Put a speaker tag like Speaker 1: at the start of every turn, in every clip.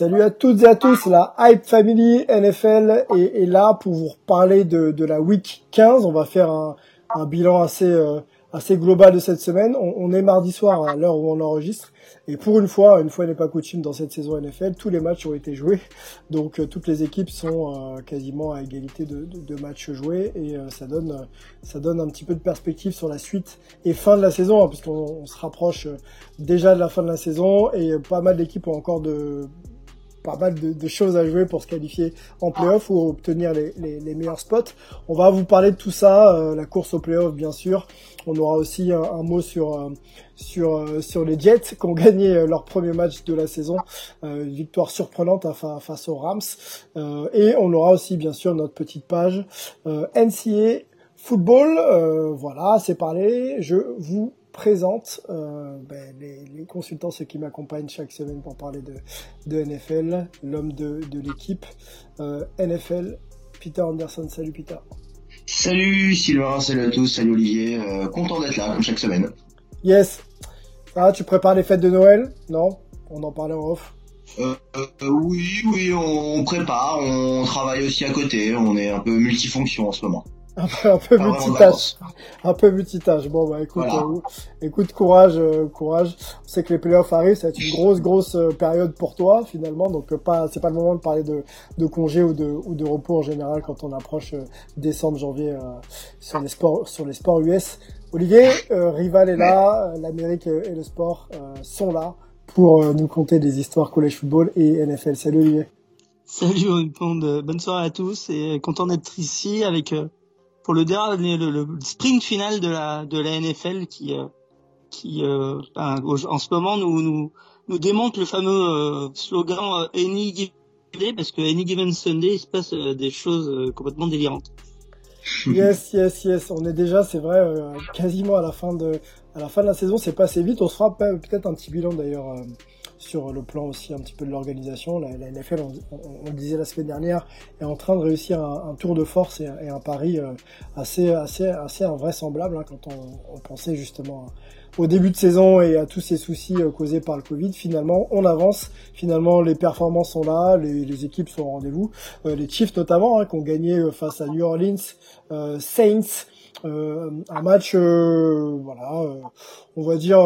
Speaker 1: Salut à toutes et à tous, la Hype Family NFL est, là pour vous parler de, la Week 15. On va faire un, bilan assez, euh, assez global de cette semaine. On, est mardi soir à l'heure où on enregistre. Et pour une fois, une fois n'est pas coutume dans cette saison NFL, tous les matchs ont été joués. Donc euh, toutes les équipes sont euh, quasiment à égalité de, matchs joués. Et euh, ça, donne, ça donne un petit peu de perspective sur la suite et fin de la saison, hein, puisqu'on on se rapproche déjà de la fin de la saison. Et pas mal d'équipes ont encore de pas mal de, choses à jouer pour se qualifier en playoff ou obtenir les, meilleurs spots. On va vous parler de tout ça, euh, la course au playoff bien sûr. On aura aussi un, mot sur euh, sur euh, sur les Jets qui ont gagné leur premier match de la saison, une victoire surprenante face aux Rams. et on aura aussi bien sûr notre petite page NCA football. voilà, c'est parlé. Je vous présente euh, ben, les, les, consultants, ceux qui m'accompagnent chaque semaine pour parler de, de NFL, l'homme de, de l'équipe euh, NFL, Peter Anderson. Salut Peter.
Speaker 2: Salut Sylvain, salut à tous, salut Olivier. Euh, content d'être là comme chaque semaine.
Speaker 1: Yes. Ah, tu prépares les fêtes de Noël? Non? On en parlait en off.
Speaker 2: Euh, oui, oui, on prépare, on travaille aussi à côté, on est un peu multifonction en ce moment.
Speaker 1: Un peu, un peu multitâche. Un peu multitâche. Bon, bah, écoute, voilà. euh, écoute, courage, euh, courage. On sait que les playoffs arrivent, ça va être une grosse, grosse euh, période pour toi, finalement. Donc, pas, c'est pas le moment de parler de, de congé ou de, ou de repos en général quand on approche euh, décembre, janvier, sur les sports, sur les sports US. Olivier, Rival est là, l'Amérique et le sport sont là pour nous conter des histoires college football et NFL. Salut Olivier.
Speaker 3: Salut, bonne soirée à tous et content d'être ici avec pour le dernier le, le, sprint final de la de la NFL qui euh, qui euh, ben, en ce moment nous nous nous démontre le fameux euh, slogan Any Given Day parce que Any Given Sunday il se passe des choses complètement délirantes.
Speaker 1: Yes, yes, yes. On est déjà, c'est vrai, quasiment à la fin de à la fin de la saison. C'est passé vite. On se fera peut-être un petit bilan d'ailleurs sur le plan aussi un petit peu de l'organisation. La, NFL, on, le disait la semaine dernière, est en train de réussir un, tour de force et, un pari euh, assez, assez, assez invraisemblable hein, quand on, pensait justement au début de saison et à tous ces soucis euh, causés par le Covid. Finalement, on avance. Finalement, les performances sont là, les, les équipes sont au rendez-vous. Euh, les Chiefs notamment, hein, qui ont gagné euh, face à New Orleans, euh, Saints. un match, voilà, on va dire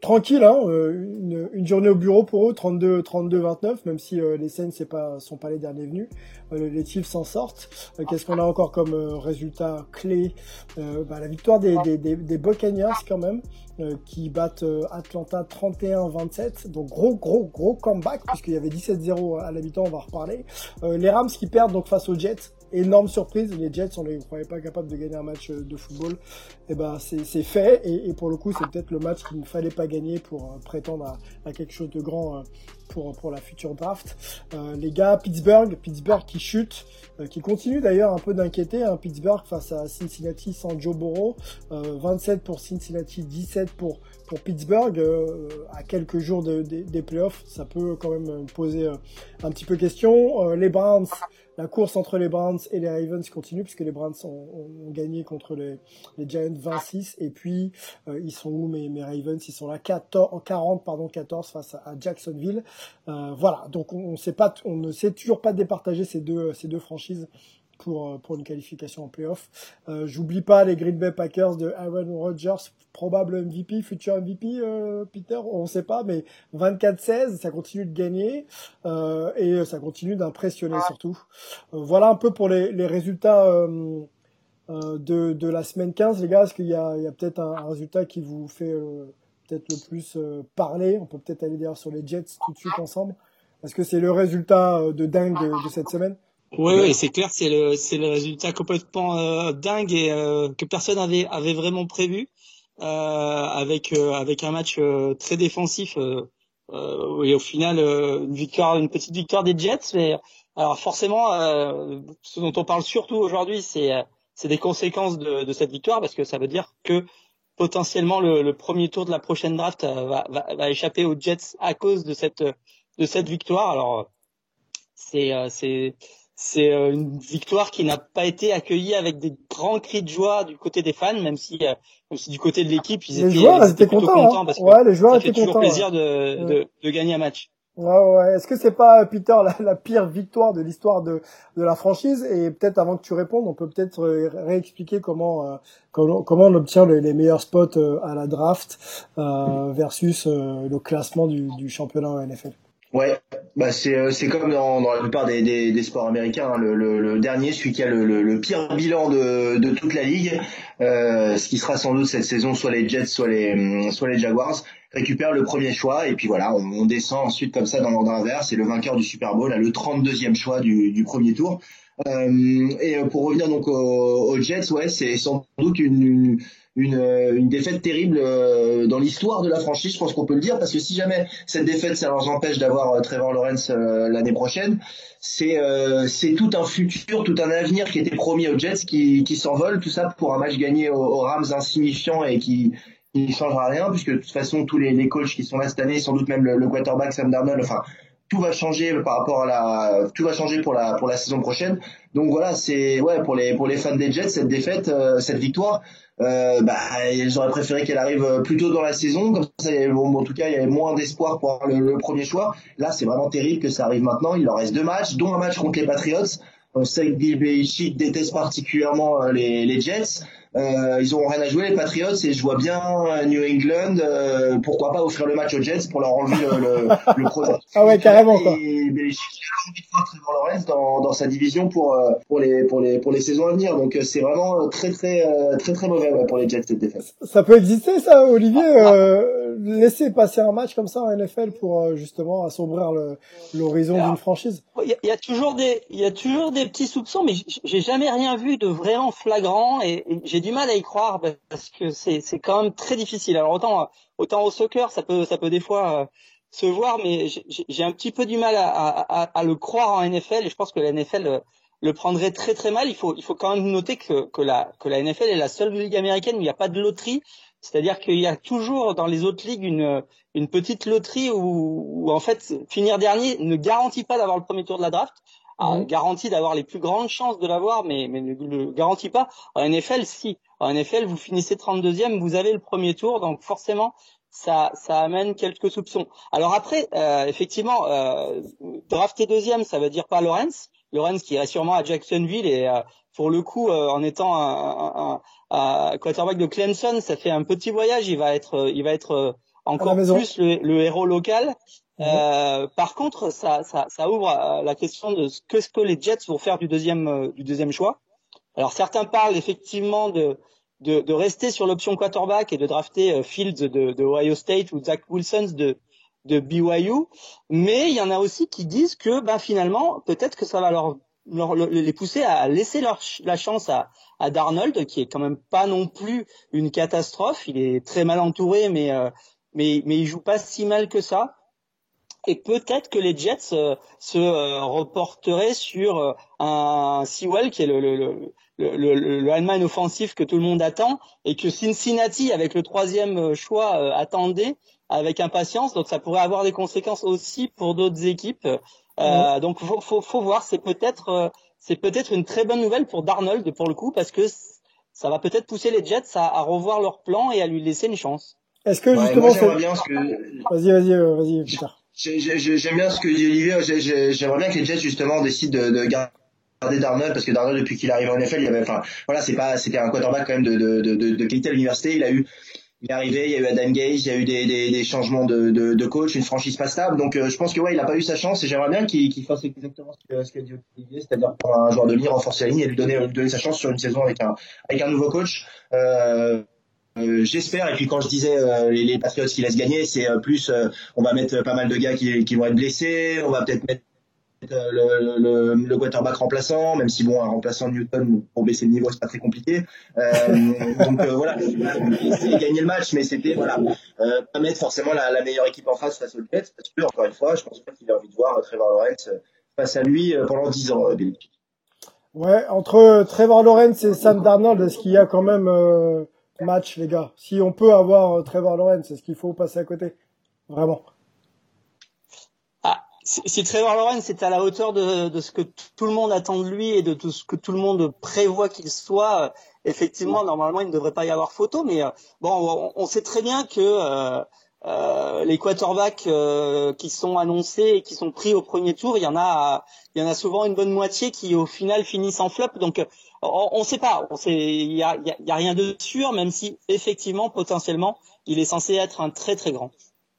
Speaker 1: tranquille, hein, une, une, journée au bureau pour eux, 32, 32, 29, même si euh, les Saints c'est pas, sont pas les derniers venus. Euh, les Chiefs s'en sortent. Euh, Qu'est-ce qu'on a encore comme résultat clé? Bah, La victoire des, des, Buccaneers quand même, qui battent Atlanta 31-27. Donc gros, gros, gros comeback, puisqu'il y avait 17-0 à l'habitant, on va reparler. les Rams qui perdent donc face aux Jets, énorme surprise. Les Jets, on les croyait pas capables de gagner un match de football. Et ben c'est fait. Et, et, pour le coup, c'est peut-être le match qu'il ne fallait pas gagner pour euh, prétendre à, à, quelque chose de grand euh, pour pour la future draft. Euh, les gars, Pittsburgh, Pittsburgh qui chute, qui continue d'ailleurs un peu d'inquiéter. Hein, Pittsburgh face à Cincinnati sans Joe Burrow, 27 pour Cincinnati, 17 pour pour Pittsburgh à quelques jours de, de, des playoffs. Ça peut quand même poser un petit peu question. les Browns la course entre les Browns et les Ravens continue puisque les Browns ont, gagné contre les, Giants 26 et puis euh, ils sont où mes, mes Ravens? Ils sont là 14, 40 pardon 14 face à, à Jacksonville. Euh, voilà. Donc on, on sait pas on ne sait toujours pas départager ces deux ces deux franchises pour, pour une qualification en playoff. Euh, J'oublie pas les Green Bay Packers de Aaron Rodgers, probable MVP, futur MVP, euh, Peter, on sait pas, mais 24-16, ça continue de gagner euh, et ça continue d'impressionner surtout. Euh, voilà un peu pour les, les résultats de, de la semaine 15, les gars Est-ce qu'il y a, a peut-être un, résultat qui vous fait peut-être le plus parler? On peut peut-être aller d'ailleurs sur les Jets tout de suite ensemble. Est-ce que c'est le résultat de dingue de, cette semaine?
Speaker 3: Oui, oui, c'est clair, c'est le c'est le résultat complètement dingue et que personne avait avait vraiment prévu, avec avec un match très défensif euh, et au final euh, une victoire, une petite victoire des Jets. Mais alors forcément, euh, ce dont on parle surtout aujourd'hui, c'est c'est des conséquences de, de, cette victoire parce que ça veut dire que potentiellement le, le premier tour de la prochaine draft va, va, va, échapper aux Jets à cause de cette de cette victoire. Alors c'est c'est c'est euh, une victoire qui n'a pas été accueillie avec des grands cris de joie du côté des fans, même si, euh, du côté de l'équipe, ils,
Speaker 1: les joueurs,
Speaker 3: étaient,
Speaker 1: contents,
Speaker 3: hein. parce
Speaker 1: ouais, les joueurs
Speaker 3: ça
Speaker 1: étaient
Speaker 3: toujours
Speaker 1: contents,
Speaker 3: plaisir de, de, de, gagner un match.
Speaker 1: Ouais, ouais. Est-ce que c'est pas Peter la, la, pire victoire de l'histoire de, de la franchise? Et peut-être avant que tu répondes, on peut peut-être euh, réexpliquer comment, comment, comment on obtient les, les meilleurs spots à la draft versus le classement du, du championnat NFL.
Speaker 2: Ouais, bah c'est euh, c'est comme dans, dans la plupart des, des, des sports américains, hein. le, le, le, dernier, celui qui a le, le, pire bilan de, de toute la ligue, euh, ce qui sera sans doute cette saison, soit les Jets, soit les hum, soit les Jaguars, récupère le premier choix et puis voilà, on, on descend ensuite comme ça dans l'ordre inverse. C'est le vainqueur du Super Bowl a le 32e choix du, du premier tour. Euh, et pour revenir donc aux, aux Jets, ouais, c'est sans doute une, une une, euh, une défaite terrible euh, dans l'histoire de la franchise, je pense qu'on peut le dire, parce que si jamais cette défaite, ça leur empêche d'avoir euh, Trevor Lawrence l'année prochaine, c'est tout un futur, tout un avenir qui était promis aux Jets qui, s'envole, tout ça pour un match gagné aux, Rams insignifiant et qui qui changera rien, puisque de toute façon tous les, les coachs qui sont là cette année, sans doute même le, le quarterback Sam Darnold, enfin tout va changer par rapport à la tout va changer pour la pour la saison prochaine donc voilà c'est ouais pour les pour les fans des Jets cette défaite cette victoire euh, bah, j'aurais préféré qu'elle arrive euh, plus tôt dans la saison, comme ça, bon, en tout cas, il y avait moins d'espoir pour le, le, premier choix. Là, c'est vraiment terrible que ça arrive maintenant. Il leur reste deux matchs, dont un match contre les Patriots. On sait que Bill Belichick déteste particulièrement euh, les, les Jets. Euh, ils ont rien à jouer les Patriots et je vois bien euh, New England euh, pourquoi pas offrir le match aux Jets pour leur enlever le, le, le
Speaker 1: Ah ouais carrément quoi.
Speaker 2: Et a envie de voir Trevor Lawrence dans, dans sa division pour euh, pour les pour les pour les saisons à venir donc c'est vraiment très très très très mauvais pour les Jets cette défaite.
Speaker 1: Ça peut exister ça Olivier euh, laisser passer un match comme ça en NFL pour justement assombrir l'horizon d'une franchise.
Speaker 3: Il y, y, a toujours des il y a toujours des petits soupçons mais j'ai jamais rien vu de vraiment flagrant et, et j'ai du mal à y croire parce que c'est quand même très difficile. Alors autant au soccer, ça peut des fois euh, se voir, mais j'ai un petit peu du mal à, le croire en NFL et je pense que la NFL le, le, prendrait très très mal. Il faut quand même noter que la NFL est la seule ligue américaine où il n'y a pas de loterie. C'est-à-dire qu'il y a toujours dans les autres ligues une une petite loterie où, où en fait finir dernier ne garantit pas d'avoir le premier tour de la draft a mhm. garantie d'avoir les plus grandes chances de l'avoir, mais, mais ne le garantit pas. En NFL, si. En NFL, vous finissez 32e, vous avez le premier tour, donc forcément, ça, ça amène quelques soupçons. Alors après, euh, effectivement, euh, drafter deuxième, ça veut dire pas Lawrence. Lawrence qui irait sûrement à Jacksonville et euh, pour le coup, euh, en étant un, un, un, quarterback de Clemson, ça fait un petit voyage. Il va être, il va être encore plus le, le, héros local. Euh, par contre, ça, ça, ça ouvre euh, la question de ce que, ce que les Jets vont faire du deuxième, euh, du deuxième choix. Alors certains parlent effectivement de, de, de rester sur l'option quarterback et de drafter Fields de, de, Ohio State ou Zach Wilson de, de BYU, mais il y en a aussi qui disent que ben, finalement peut-être que ça va leur, leur, les pousser à laisser leur, la chance à, à Darnold, qui est quand même pas non plus une catastrophe. Il est très mal entouré, mais mais mais il joue pas si mal que ça et peut-être que les Jets euh, se euh, reporteraient sur euh, un Sewell qui est le, le, le le, le, le offensif que tout le monde attend et que Cincinnati avec le troisième choix attendait avec impatience. Donc ça pourrait avoir des conséquences aussi pour d'autres équipes. Euh, donc faut, faut, faut voir. C'est peut-être c'est peut-être une très bonne nouvelle pour Darnold pour le coup parce que ça va peut-être pousser les Jets à, à revoir leur plan et à lui laisser une chance.
Speaker 1: Est-ce que justement vas-y vas-y vas-y plus tard
Speaker 2: J'aime bien ce que dit Olivier. J'aimerais bien que les Jets justement décident de, de garder Darnold parce que Darnold depuis qu'il arrive en NFL, il y avait, enfin, voilà, c'est pas, c'était un quarterback quand même de, de, de, de l'université. Il a eu il est arrivé, il y a eu Adam Gage, il y a eu des, des, des changements de, de, de, coach, une franchise pas stable. Donc je pense que ouais, il a pas eu sa chance et j'aimerais bien qu'il qu'il fasse exactement ce qu'a ce dit Olivier, c'est-à-dire prendre un joueur de ligne, renforcer la ligne et lui donner, lui donner sa chance sur une saison avec un avec un nouveau coach. Euh, euh, j'espère et puis quand je disais euh, les, les Patriots qui laissent gagner c'est euh, plus on va mettre pas mal de gars qui, vont être blessés on va peut-être mettre le, quarterback remplaçant, même si bon un remplaçant Newton pour baisser le niveau c'est pas très compliqué. Donc voilà, c'est gagner le match, mais c'était voilà pas mettre forcément la, la, meilleure équipe en face face aux Jets, parce que encore une fois, je pense pas qu'il a envie de voir Trevor Lawrence face à lui pendant 10 ans.
Speaker 1: Ouais, entre Trevor Lawrence et Sam Darnold, est-ce qu'il y a quand même match, les gars. Si on peut avoir euh, Trevor Lawrence, c'est ce qu'il faut passer à côté? Vraiment.
Speaker 3: Ah, si, Trevor Lawrence est à la hauteur de, de, ce que tout le monde attend de lui et de tout ce que tout le monde prévoit qu'il soit, euh, effectivement, normalement, il ne devrait pas y avoir photo. Mais euh, bon, on, sait très bien que euh, les quarterbacks qui sont annoncés et qui sont pris au premier tour, il y en a, il y en a souvent une bonne moitié qui au final finissent en flop. Donc on ne sait pas, il y a, y a, rien de sûr, même si effectivement potentiellement il est censé être un très très grand.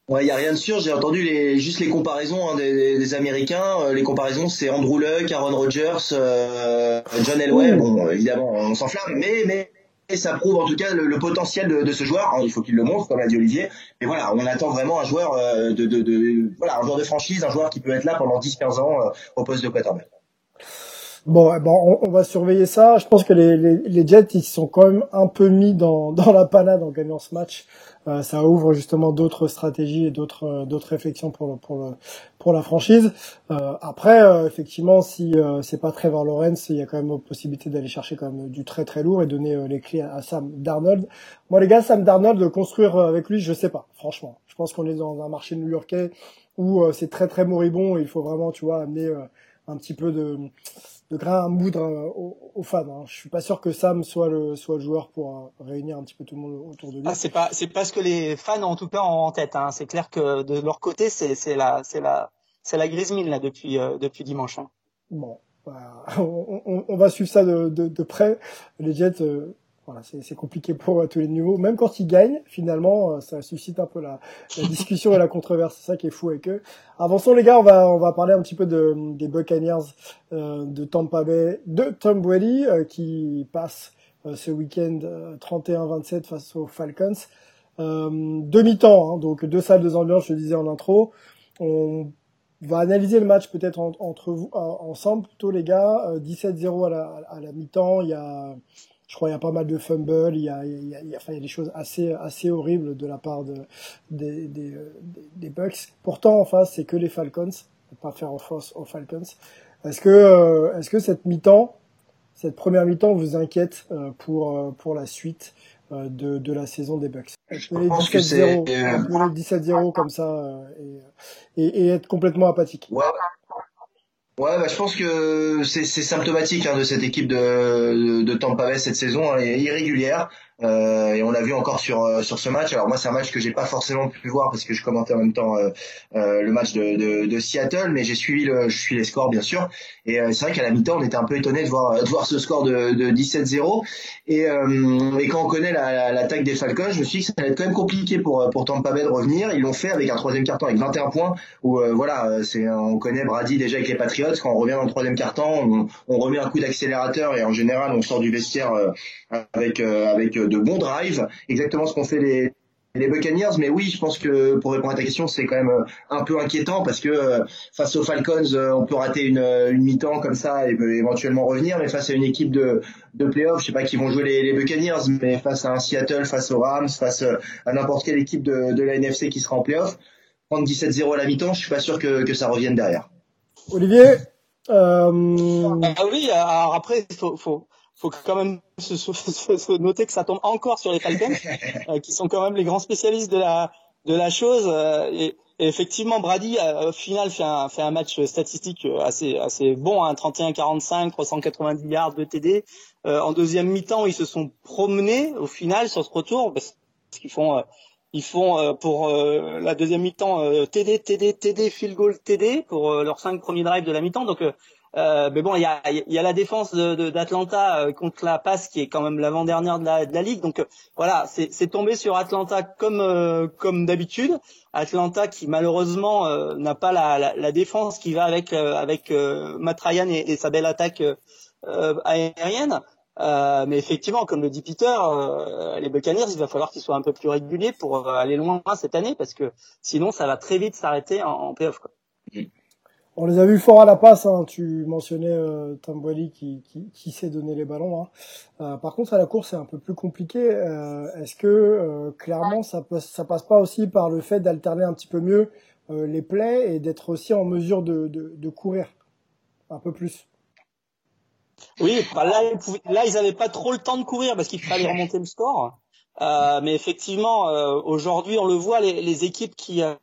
Speaker 2: Ouais, il y a rien de sûr. J'ai entendu les, juste les comparaisons hein, des, des, Américains. Euh, les comparaisons, c'est Andrew Luck, Aaron Rodgers, euh, John Elway. Bon, évidemment, on s'enflamme, mais mais ça prouve en tout cas le, potentiel de, ce joueur. il faut qu'il le montre, comme l'a dit Olivier. Mais voilà, on attend vraiment un joueur euh, de, de, voilà, un joueur de franchise, un joueur qui peut être là pendant 10-15 ans au poste de quarterback.
Speaker 1: Bon, eh bon on, va surveiller ça. Je pense que les, les, Jets, ils sont quand même un peu mis dans, dans la panade en gagnant ce match. Euh, ça ouvre justement d'autres stratégies et d'autres euh, d'autres réflexions pour pour pour la franchise. Euh, après, effectivement, si c'est pas Trevor Lawrence, il y a quand même possibilité d'aller chercher quand même du très très lourd et donner les clés à, Sam Darnold. Moi, les gars, Sam Darnold, construire avec lui, je sais pas. Franchement, je pense qu'on est dans un marché new-yorkais où c'est très très moribond. Et il faut vraiment, tu vois, amener un petit peu de de grain à moudre euh, aux, fans. Hein. Je suis pas sûr que Sam soit le soit le joueur pour euh, réunir un petit peu tout le monde autour de lui.
Speaker 3: Ah, c'est pas c'est pas ce que les fans en tout cas ont en tête. Hein. C'est clair que de leur côté c'est c'est la c'est la c'est la grise mine là depuis euh, depuis dimanche. Hein.
Speaker 1: Bon, bah, on, on, on, va suivre ça de, de, de près. Les Jets voilà, c'est compliqué pour euh, tous les niveaux. Même quand ils gagnent, finalement, euh, ça suscite un peu la, la discussion et la controverse. C'est ça qui est fou avec eux. Avançons les gars, on va on va parler un petit peu de, des Buccaneers euh, de Tampa Bay, de Tom Brady euh, qui passe ce week-end 31-27 face aux Falcons. Demi-temps, hein, donc deux salles, deux ambiances, je le disais en intro. On va analyser le match peut-être entre vous ensemble plutôt les gars. 17-0 à la, à la mi-temps. Il y a je crois qu'il y a pas mal de fumbles, il y a, il y a, il y a, enfin, il y a des choses assez, assez horribles de la part de, des, des, des Bucks. Pourtant, en face, c'est que les Falcons. On pas faire en face aux Falcons. Est-ce que, euh, est-ce que cette mi-temps, cette première mi-temps vous inquiète euh, pour, euh, pour la suite de, de la saison des Bucks?
Speaker 2: Je pense que c'est
Speaker 1: 17-0 comme ça et, et, et, être complètement apathique?
Speaker 2: Ouais. Ouais, bah, je pense que c'est symptomatique hein, de cette équipe de, de, de Tampa Bay cette saison, elle est irrégulière. Euh, et on l'a vu encore sur euh, sur ce match. Alors moi, c'est un match que j'ai pas forcément pu voir parce que je commentais en même temps euh, euh le match de, de, de, Seattle, mais j'ai suivi le, je suis les scores bien sûr. Et euh, c'est vrai qu'à la mi-temps, on était un peu étonné de voir de voir ce score de, de 17-0. Et, et quand on connaît l'attaque la, des Falcons, je me suis dit que ça allait être quand même compliqué pour pour Tampa Bay de revenir. Ils l'ont fait avec un troisième carton avec 21 points. Où voilà, c'est on connaît Brady déjà avec les Patriots. Quand on revient dans le troisième carton, on, on remet un coup d'accélérateur et en général, on sort du vestiaire avec avec de bons drives, exactement ce qu'ont fait les, les Buccaneers, mais oui, je pense que pour répondre à ta question, c'est quand même euh, un peu inquiétant parce que euh, face aux Falcons, euh, on peut rater une, une mi-temps comme ça et peut éventuellement revenir, mais face à une équipe de, de playoffs, je sais pas qui vont jouer les, les, Buccaneers, mais face à un Seattle, face aux Rams, face à n'importe quelle équipe de, de la NFC qui sera en playoff, prendre 17-0 à la mi-temps, je suis pas sûr que, que ça revienne derrière.
Speaker 1: Olivier
Speaker 3: euh... Ah oui, alors après, il faut, faut, faut quand même se, se, se, noter que ça tombe encore sur les Falcons, euh, qui sont quand même les grands spécialistes de la de la chose. Euh, et, et, effectivement, Brady euh, au final fait un fait un match statistique assez assez bon, hein, 31-45, 390 yards de TD. en deuxième mi-temps, ils se sont promenés au final sur ce retour parce qu'ils font ils font pour la deuxième mi-temps TD, TD, TD, field goal, TD pour leurs cinq premiers drives de la mi-temps. Donc Euh, mais bon, il y a, y a la défense d'Atlanta de, contre la passe qui est quand même l'avant-dernière de la, de la ligue. Donc voilà, c'est tombé sur Atlanta comme comme d'habitude. Atlanta qui malheureusement n'a pas la, la, la, défense qui va avec avec Matt Ryan et, et, sa belle attaque aérienne. Euh, mais effectivement, comme le dit Peter, euh, les Buccaneers, il va falloir qu'ils soient un peu plus réguliers pour euh, aller loin cette année, parce que sinon, ça va très vite s'arrêter en, en playoff. Quoi.
Speaker 1: On les a vus fort à la passe. Hein. Tu mentionnais euh, qui, qui, qui sait donner les ballons. Hein. Euh, par contre, à la course, c'est un peu plus compliqué. Est-ce que clairement, ça passe, ça passe pas aussi par le fait d'alterner un petit peu mieux les plays et d'être aussi en mesure de, de, de courir un peu plus?
Speaker 3: Oui, bah là, ils là, ils avaient pas trop le temps de courir parce qu'il fallait remonter le score. Euh, mais effectivement, euh, aujourd'hui, on le voit, les, les équipes qui euh,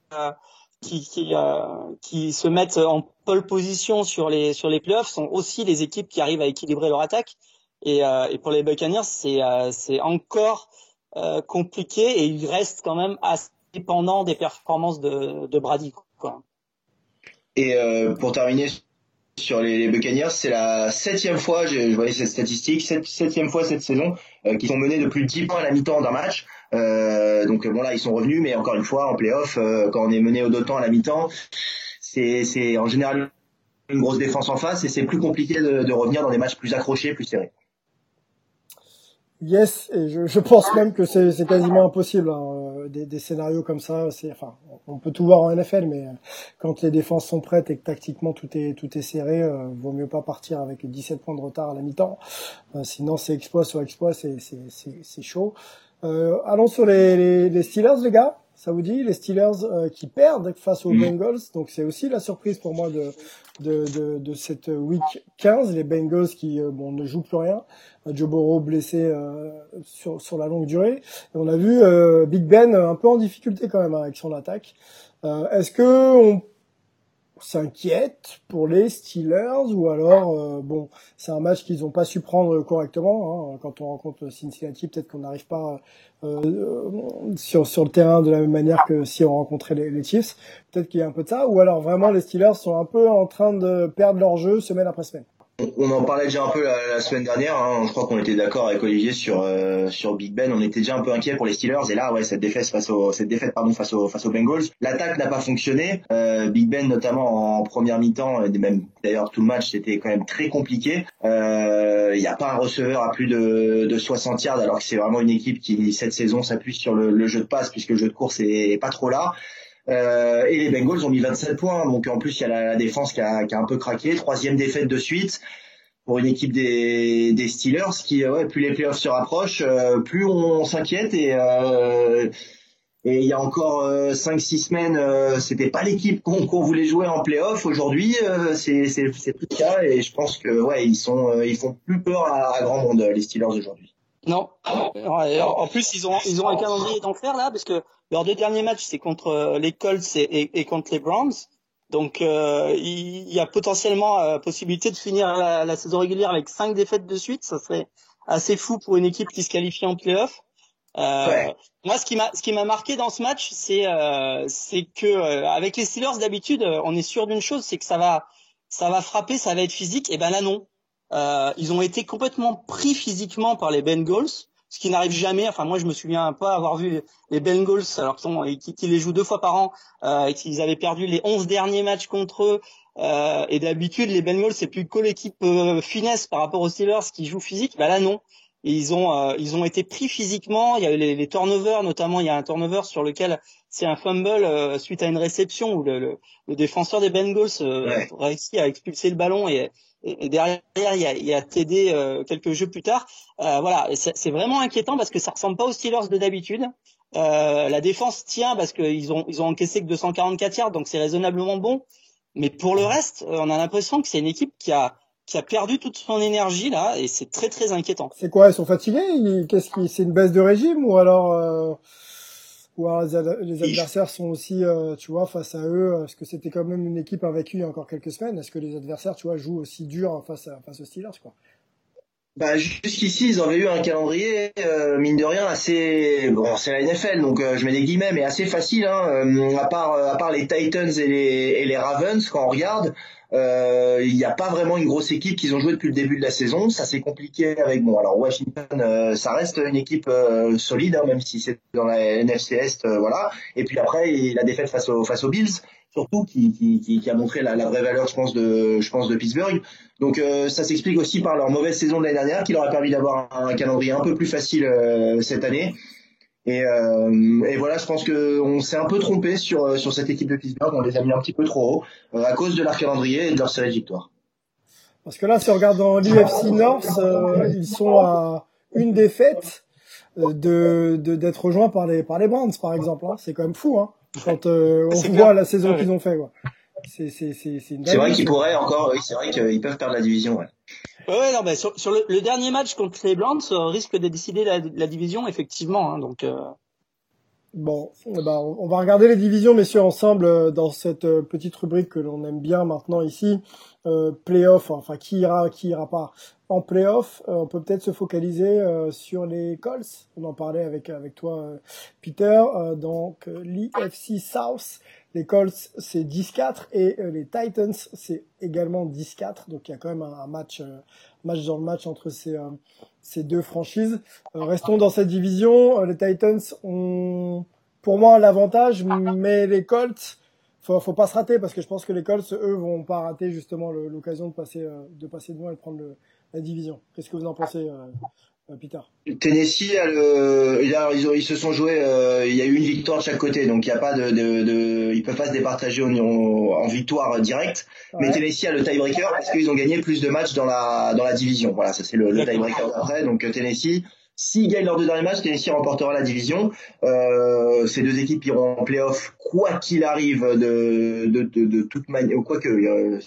Speaker 3: euh, qui se mettent en pole position sur les sur les playoffs sont aussi les équipes qui arrivent à équilibrer leur attaque. Et, et pour les Buccaneers, c'est c'est encore compliqué et ils restent quand même assez dépendants des performances de, Brady.
Speaker 2: Et pour terminer sur les, Buccaneers. C'est la septième fois, je, voyais cette statistique, septième fois cette saison euh, qu'ils ont mené de plus de 10 points à la mi-temps d'un match. Euh, donc bon là ils sont revenus, mais encore une fois en playoff, euh, quand on est mené au deux à la mi-temps, c'est en général une grosse défense en face et c'est plus compliqué de, de revenir dans des matchs plus accrochés, plus serrés.
Speaker 1: Yes, et je, je pense même que c'est quasiment impossible. Hein. Des, des, scénarios comme ça, c'est enfin, on peut tout voir en NFL, mais euh, quand les défenses sont prêtes et que tactiquement tout est tout est serré, euh, vaut mieux pas partir avec 17 points de retard à la mi-temps. Euh, sinon, c'est exploit sur exploit, c'est c'est chaud. Euh, allons sur les, les, les Steelers, les gars. Ça vous dit les Steelers euh, qui perdent face aux mm. Bengals. Donc c'est aussi la surprise pour moi de de, de, de cette week 15 les Bengals qui euh, bon ne jouent plus rien. Joe Burrow blessé euh, sur sur la longue durée. Et on a vu Big Ben un peu en difficulté quand même hein, avec son attaque. Est-ce que on s'inquiète pour les Steelers ou alors euh, bon c'est un match qu'ils n'ont pas su prendre correctement hein. quand on rencontre Cincinnati peut-être qu'on n'arrive pas euh, sur sur le terrain de la même manière que si on rencontrait les Chiefs. Peut-être qu'il y a un peu de ça. Ou alors vraiment les Steelers sont un peu en train de perdre leur jeu semaine après semaine
Speaker 2: on en parlait déjà un peu la, semaine dernière. Hein. Je crois qu'on était d'accord avec Olivier sur euh, sur Big Ben. On était déjà un peu inquiet pour les Steelers. Et là, ouais, cette défaite face au cette défaite pardon face aux face aux Bengals. L'attaque n'a pas fonctionné. Euh, Big Ben notamment en première mi-temps, et même d'ailleurs tout le match, c'était quand même très compliqué. Il euh, n'y a pas un receveur à plus de, de 60 yards, alors que c'est vraiment une équipe qui cette saison s'appuie sur le, le, jeu de passe puisque le jeu de course est pas trop là. Euh, et les Bengals ont mis 27 points. Donc en plus, il y a la, défense qui a, qui a, un peu craqué. Troisième défaite de suite pour une équipe des, des Steelers qui, ouais, plus les playoffs se rapprochent, euh, plus on s'inquiète. Et, euh, et il y a encore 5-6 semaines, c'était pas l'équipe qu'on voulait jouer en playoffs. Aujourd'hui, c'est c'est plus le cas. Et je pense que ouais, ils sont ils font plus peur à, à grand monde les Steelers aujourd'hui.
Speaker 3: Non. En plus, ils ont ils ont un calendrier d'enfer là parce que leurs deux derniers matchs, c'est contre euh, les Colts et, et, contre les Browns. Donc, euh, il y a potentiellement euh, possibilité de finir la, la, saison régulière avec cinq défaites de suite. Ça serait assez fou pour une équipe qui se qualifie en playoff. Euh, Moi, ce qui m'a ce qui m'a marqué dans ce match, c'est euh, c'est que avec les Steelers d'habitude, on est sûr d'une chose, c'est que ça va ça va frapper, ça va être physique. Et ben là non. Ils ont été complètement pris physiquement par les Bengals ce qui n'arrive jamais. Enfin, moi, je me souviens pas avoir vu les Bengals, alors qu'ils qui, les jouent deux fois par an, euh, et qu'ils avaient perdu les 11 derniers matchs contre eux. Euh, et d'habitude, les Bengals, c'est plus que l'équipe euh, finesse par rapport aux Steelers qui jouent physique. Bah là, non. ils ont euh, ils ont été pris physiquement. Il y a eu les, les, turnovers, notamment. Il y a un turnover sur lequel c'est un fumble euh, suite à une réception où le, le, le défenseur des Bengals ouais. réussit à expulser le ballon et derrière il y a, il y a TD euh, quelques jeux plus tard. Euh, voilà, c'est vraiment inquiétant parce que ça ressemble pas aux Steelers de d'habitude. Euh, la défense tient parce qu'ils ont ils ont encaissé que 244 yards, donc c'est raisonnablement bon. Mais pour le reste, on a l'impression que c'est une équipe qui a qui a perdu toute son énergie là et c'est très très inquiétant.
Speaker 1: C'est quoi Ils sont fatigués? Qu'est-ce qui C'est une baisse de régime ou alors ou les adversaires sont aussi, euh, tu vois, face à eux, euh, parce que c'était quand même une équipe invaincue il y a encore quelques semaines. Est-ce que les adversaires, tu vois, jouent aussi dur face à face aux Steelers, quoi?
Speaker 2: Bah, jusqu'ici, ils avaient eu un calendrier, euh, mine de rien, assez bon, c'est la NFL, donc je mets des guillemets, mais assez facile. Hein, à part à part les Titans et les, et les Ravens, quand on regarde, il n'y a pas vraiment une grosse équipe qu'ils ont joué depuis le début de la saison. Ça s'est compliqué avec bon. Alors Washington, euh, ça reste une équipe euh, solide, hein, même si c'est dans la NFC Est, voilà. Et puis après, la défaite face aux Bills, surtout qui, a montré la, la, vraie valeur, je pense de je pense de Pittsburgh. Donc ça s'explique aussi par leur mauvaise saison de l'année dernière, qui leur a permis d'avoir un, calendrier un peu plus facile cette année. Et, euh, et, voilà, je pense que on s'est un peu trompé sur euh, sur cette équipe de Pittsburgh. On les a mis un petit peu trop haut euh, à cause de leur calendrier et de leur série de victoires.
Speaker 1: Parce que là, si on regarde dans l'UFC North, euh, ils sont à une défaite de d'être rejoints par les par les Browns, par exemple. Hein. C'est quand même fou, hein, quand on voit la saison qu'ils ont fait.
Speaker 2: C'est c'est c'est c'est vrai qu'ils pourraient encore. Oui, c'est vrai qu'ils peuvent perdre la division. Ouais.
Speaker 3: Ouais, non, mais sur, le, dernier match contre les Browns euh, risque de décider la, la division, effectivement. Hein, donc. Euh...
Speaker 1: Bon, ben, on va regarder les divisions, messieurs, ensemble euh, dans cette euh, petite rubrique que l'on aime bien maintenant ici, euh, playoff. Enfin, qui ira, qui ira pas en playoff. on peut peut-être se focaliser sur les Colts. On en parlait avec avec toi, Peter. donc l'IFC South les Colts, c'est 10-4 et euh, les Titans, c'est également 10-4. Donc il y a quand même un, match, euh, match dans le match entre ces, euh, ces deux franchises. restons dans cette division. les Titans ont, pour moi, l'avantage, mais les Colts, faut, faut pas se rater parce que je pense que les Colts, eux, vont pas rater justement l'occasion de passer, de passer devant et prendre la division. Qu'est-ce que vous en pensez, Peter.
Speaker 2: Tennessee, a le, ils, ils, se sont joués, euh, il y a eu une victoire de chaque côté, donc il y a pas de, de, de ils peuvent pas se départager en, en victoire directe. Mais Tennessee a le tiebreaker parce qu'ils ont gagné plus de matchs dans la dans la division. Voilà, ça c'est le, le tiebreaker après. Donc euh, Tennessee, S'ils gagnent leurs deux derniers matchs, Tennessee remportera la division. Euh, ces deux équipes iront en playoff quoi qu'il arrive de, de, de, de toute manière, quoi que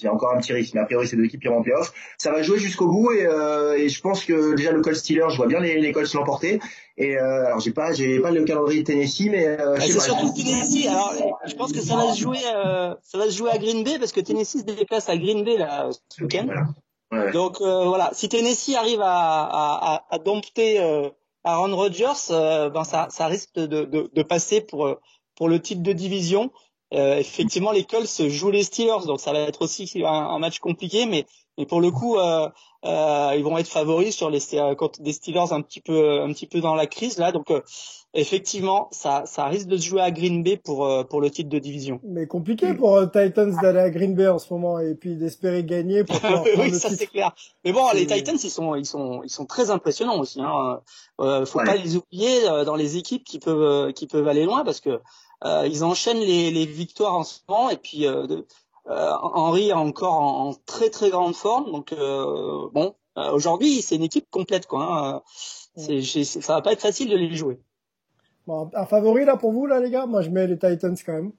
Speaker 2: il y a encore un petit risque, mais a priori c'est deux équipes qui iront en playoff. Ça va jouer jusqu'au bout et, euh, et, je pense que déjà le Colts Steelers, je vois bien les, les Colts l'emporter. Et euh, alors j'ai pas j'ai pas le calendrier de Tennessee, mais euh,
Speaker 3: ah, c'est surtout Tennessee. Alors je pense que ça va se jouer euh, ça va se jouer à Green Bay parce que Tennessee se déplace à Green Bay là ce week-end. Donc euh, voilà, si Tennessee arrive à à, à, à dompter euh, Aaron Rodgers, ben ça ça risque de, de, de passer pour pour le titre de division. Euh, effectivement, les Colts jouent les Steelers, donc ça va être aussi un, match compliqué, mais, mais pour le coup, euh, euh, ils vont être favoris sur les contre des Steelers un petit peu un petit peu dans la crise là, donc effectivement, ça, ça risque de se jouer à Green Bay pour pour le titre de division.
Speaker 1: Mais compliqué pour Titans d'aller à Green Bay en ce moment et puis d'espérer gagner pour
Speaker 3: oui, ça c'est clair. Mais bon, les Titans ils sont ils sont ils sont très impressionnants aussi. Hein. Euh, faut pas les oublier dans les équipes qui peuvent qui peuvent aller loin parce que euh, ils enchaînent les, les, victoires en ce moment et puis euh, euh, Henry est encore en, très très grande forme. Donc bon, aujourd'hui c'est une équipe complète quoi. Hein. C'est, ça va pas être facile de les jouer.
Speaker 1: Bon, un favori là pour vous là les gars? Moi je mets les Titans quand même.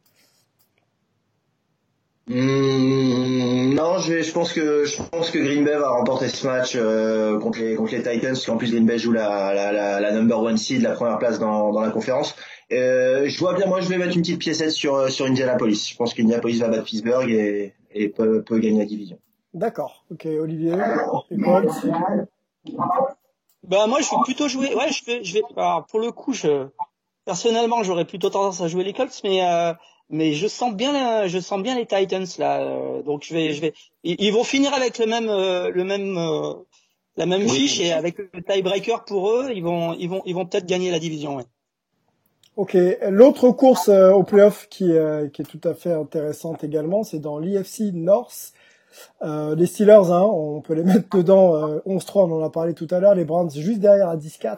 Speaker 2: Mmh, non, je, vais, je pense que je pense que Green Bay va remporter ce match euh, contre les contre les Titans, parce qu'en plus Green Bay joue la, la, la, la, number one seed, la première place dans, dans la conférence. Euh, je vois bien, moi je vais mettre une petite piécette sur euh, sur Indianapolis. Je pense qu'Indianapolis va battre Pittsburgh et, et peut, peut gagner la division.
Speaker 1: D'accord. Ok, Olivier.
Speaker 3: Bah moi je vais plutôt jouer. Ouais, je vais je vais. Alors, pour le coup, je personnellement j'aurais plutôt tendance à jouer les Colts, mais euh, mais je sens bien je sens bien les Titans là euh, donc je vais je vais ils, vont finir avec le même euh, le même euh, la même fiche et avec le tiebreaker pour eux ils vont ils vont ils vont peut-être gagner la division ouais.
Speaker 1: Ok, l'autre course au playoff qui, qui est tout à fait intéressante également, c'est dans l'IFC North. Euh, les Steelers, hein, on peut les mettre dedans, 11-3, on en a parlé tout à l'heure, les Browns juste derrière à 10-4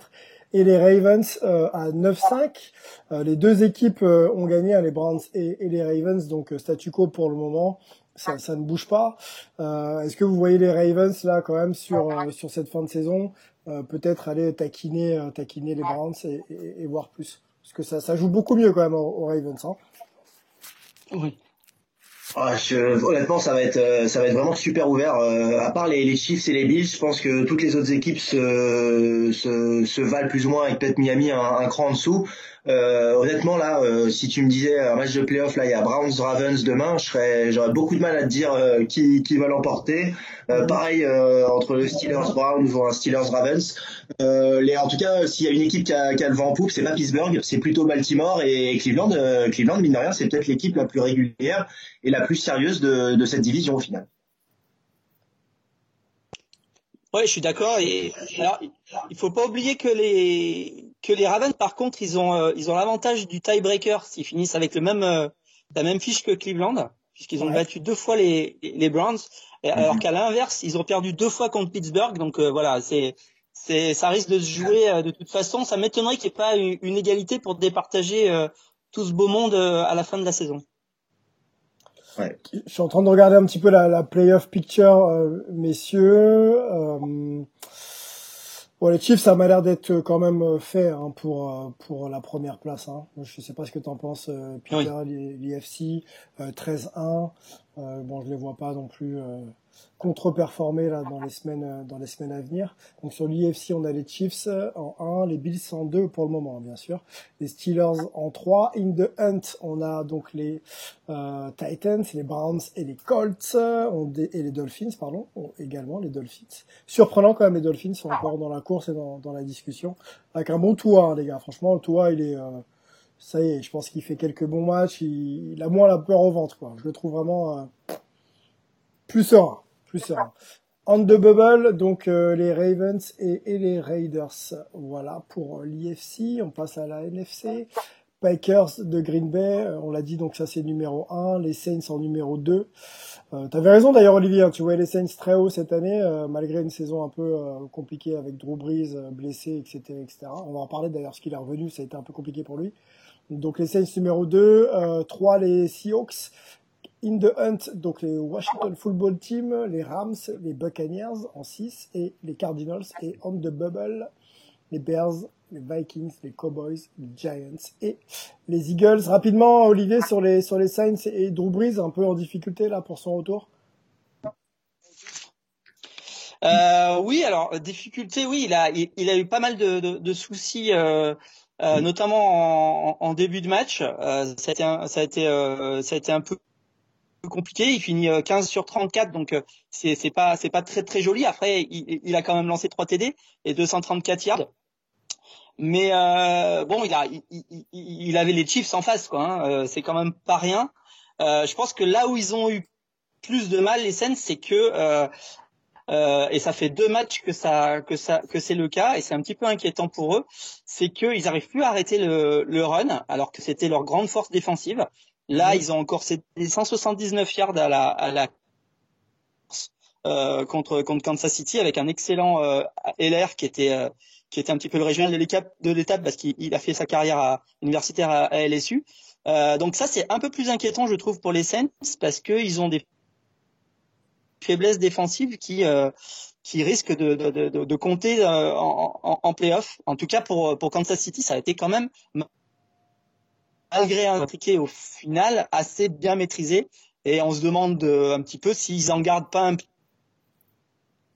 Speaker 1: et les Ravens euh, à 9-5. Euh, les deux équipes euh, ont gagné, hein, les Browns et, les Ravens, donc statu quo pour le moment. Ça, ça ne bouge pas. Est-ce que vous voyez les Ravens là quand même sur sur cette fin de saison peut-être aller taquiner taquiner les Browns et, et, voir plus? Parce que ça ça joue beaucoup mieux quand même aux, Ravens. Hein.
Speaker 3: Oui.
Speaker 2: Ah, honnêtement, ça va être euh, ça va être vraiment super ouvert. Euh, à part les, les Chiefs et les Bills, je pense que toutes les autres équipes se, se, se valent plus ou moins avec peut-être Miami un, un, cran en dessous. Euh, honnêtement, là, euh, si tu me disais un match de playoff, là, il y a Browns Ravens demain, j'aurais beaucoup de mal à te dire euh, qui, qui va l'emporter. pareil entre le Steelers Browns ou un Steelers Ravens. les, en tout cas, s'il y a une équipe qui a, qui a le vent en poupe, c'est pas Pittsburgh, c'est plutôt Baltimore et Cleveland. Cleveland, mine de rien, c'est peut-être l'équipe la plus régulière et la plus sérieuse de, de cette division au final.
Speaker 3: Ouais, je suis d'accord. Et alors, il faut pas oublier que les que les Ravens, par contre, ils ont euh, ils ont l'avantage du tiebreaker s'ils finissent avec le même euh, la même fiche que Cleveland, puisqu'ils ont battu deux fois les les Browns, alors mhm. qu'à l'inverse, ils ont perdu deux fois contre Pittsburgh. Donc euh, voilà, c'est c'est ça risque de se jouer de toute façon. Ça m'étonnerait qu'il n'y ait pas une, une, égalité pour départager tout ce beau monde à la fin de la saison.
Speaker 1: Je suis en train de regarder un petit peu la, la playoff picture, euh, messieurs. Euh, bon, les Chiefs, ça m'a l'air d'être quand même fait hein, pour euh, pour la première place. Hein. Je sais pas ce que tu en penses, euh, Peter, l'IFC 13-1. Bon, je les vois pas non plus contre-performer là dans les semaines euh, dans les semaines à venir. Donc sur l'IFC, on a les Chiefs euh, en 1, les Bills en 2 pour le moment bien sûr, les Steelers en 3. In the hunt, on a donc les euh, Titans, les Browns et les Colts on, et les Dolphins pardon, également les Dolphins. Surprenant quand même les Dolphins sont encore dans la course et dans, dans la discussion avec un bon tour hein, les gars. Franchement, le tour il est ça y est, je pense qu'il fait quelques bons matchs, il, a moins la peur au ventre quoi. Je le trouve vraiment plus serein plus serein. On the bubble, donc euh, les Ravens et, les Raiders. Voilà pour l'IFC. On passe à la NFC. Packers de Green Bay, euh, on l'a dit, donc ça c'est numéro 1, les Saints en numéro 2. Euh, T'avais raison d'ailleurs Olivier, hein, tu vois les Saints très haut cette année, euh, malgré une saison un peu compliquée avec Drew Brees blessé, etc., etc. On va en parler d'ailleurs, ce qu'il est revenu, ça a été un peu compliqué pour lui. Donc les Saints numéro 2, 3 les Seahawks, In the Hunt, donc les Washington Football Team, les Rams, les Buccaneers en 6 et les Cardinals et on the bubble, les Bears, les Vikings, les Cowboys, les Giants et les Eagles. Rapidement, Olivier, sur les, sur les Saints et Drew Brees, un peu en difficulté là pour son retour.
Speaker 3: Euh, oui, alors difficulté, oui, il a, il, a eu pas mal de, de, soucis, euh, euh, notamment en, en, début de match. Euh, ça a été, un, ça a été, ça a été un peu compliqué. Il finit 15 euh, sur 34, donc euh, c'est c'est pas c'est pas très très joli. Après, il, il, a quand même lancé 3 TD et 234 yards. Mais euh, bon, il a il, il, avait les Chiefs en face, quoi. Hein. Euh, c'est quand même pas rien. Euh, je pense que là où ils ont eu plus de mal les scènes, c'est que euh, et ça fait deux matchs que ça que ça que c'est le cas et c'est un petit peu inquiétant pour eux, c'est qu'ils arrivent plus à arrêter le, le run alors que c'était leur grande force défensive. Là, ils ont encore 179 yards à la, à la euh, contre contre Kansas City avec un excellent euh, LR qui était euh, qui était un petit peu le régional de l'étape parce qu'il a fait sa carrière à, universitaire à, LSU. Euh, donc ça c'est un peu plus inquiétant je trouve pour les Saints parce que ils ont des faiblesses défensives qui euh, qui risquent de, compter en, en, en playoff. En tout cas pour pour Kansas City ça a été quand même malgré un triqué au final assez bien maîtrisé. Et on se demande un petit peu s'ils en gardent pas un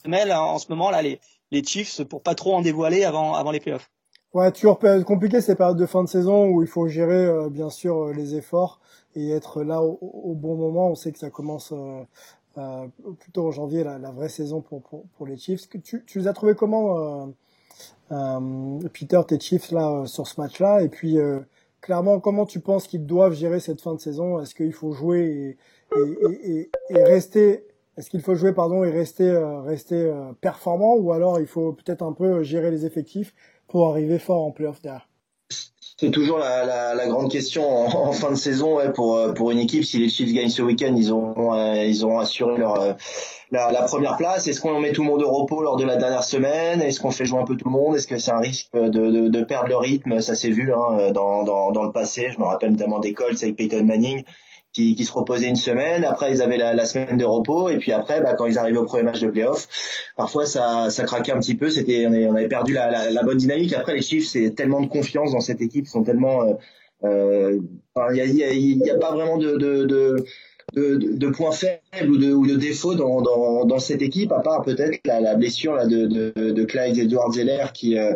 Speaker 3: là, en ce moment là les, les Chiefs pour pas trop en dévoiler avant avant les playoffs.
Speaker 1: Ouais, toujours compliqué ces périodes de fin de saison où il faut gérer euh, bien sûr euh, les efforts et être là au, bon moment. On sait que ça commence euh, plutôt en janvier la, la vraie saison pour, pour, pour les Chiefs. Tu, tu les as trouvés comment, Peter, tes Chiefs là sur ce match-là? Et puis clairement, comment tu penses qu'ils doivent gérer cette fin de saison? Est-ce qu'il faut jouer et, et, et, et rester Est-ce qu'il faut jouer pardon et rester euh, rester euh, performant? Ou alors il faut peut-être un peu gérer les effectifs pour arriver fort en playoff derrière?
Speaker 2: C'est toujours la, grande question en, fin de saison ouais, pour euh, pour une équipe. Si les Chiefs gagnent ce week-end, ils ont ils ont assuré leur la, la, première place. Est-ce qu'on met tout le monde au repos lors de la dernière semaine? Est-ce qu'on fait jouer un peu tout le monde? Est-ce que c'est un risque de, de, de, perdre le rythme? Ça s'est vu hein, dans, dans, dans le passé. Je me rappelle notamment des Colts avec Peyton Manning qui, qui se reposaient une semaine. Après, ils avaient la, la semaine de repos. Et puis après, bah, quand ils arrivaient au premier match de playoff, parfois ça, ça craquait un petit peu. C'était, on, avait perdu la, la, la, bonne dynamique. Après, les Chiefs, c'est tellement de confiance dans cette équipe, ils sont tellement, euh, euh, il n'y a, y a, y a, pas vraiment de, de, de de, de, points faibles ou de, ou de défauts dans, dans, dans cette équipe, à part peut-être la, la, blessure là, de, de, de Clyde Edward Zeller qui, euh,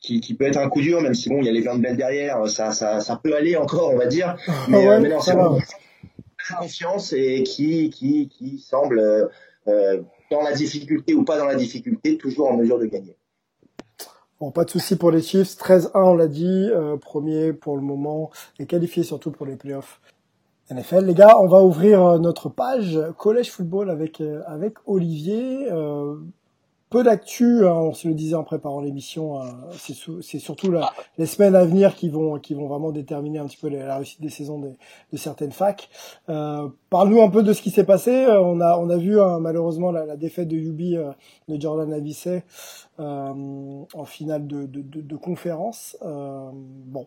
Speaker 2: qui, qui peut être un coup dur, même si bon, il y a les Van Bell derrière, ça, ça, ça peut aller encore, on va dire. Ah mais, euh, mais non, c'est confiance et qui, qui, qui semble, euh, dans la difficulté ou pas dans la difficulté, toujours en mesure de gagner.
Speaker 1: Bon, pas de souci pour les Chiefs. 13-1, on l'a dit, euh, premier pour le moment et qualifié surtout pour les playoffs. NFL, les gars, on va ouvrir euh, notre page collège football avec euh, avec Olivier. Euh, peu d'actu, hein, on se le disait en préparant l'émission. Euh, c'est, surtout la, les semaines à venir qui vont qui vont vraiment déterminer un petit peu la, réussite des saisons de, de certaines facs. Euh, parle-nous un peu de ce qui s'est passé. On a on a vu hein, malheureusement la, la, défaite de Yubi de Jordan Avicet en finale de, de, de, de conférence. bon,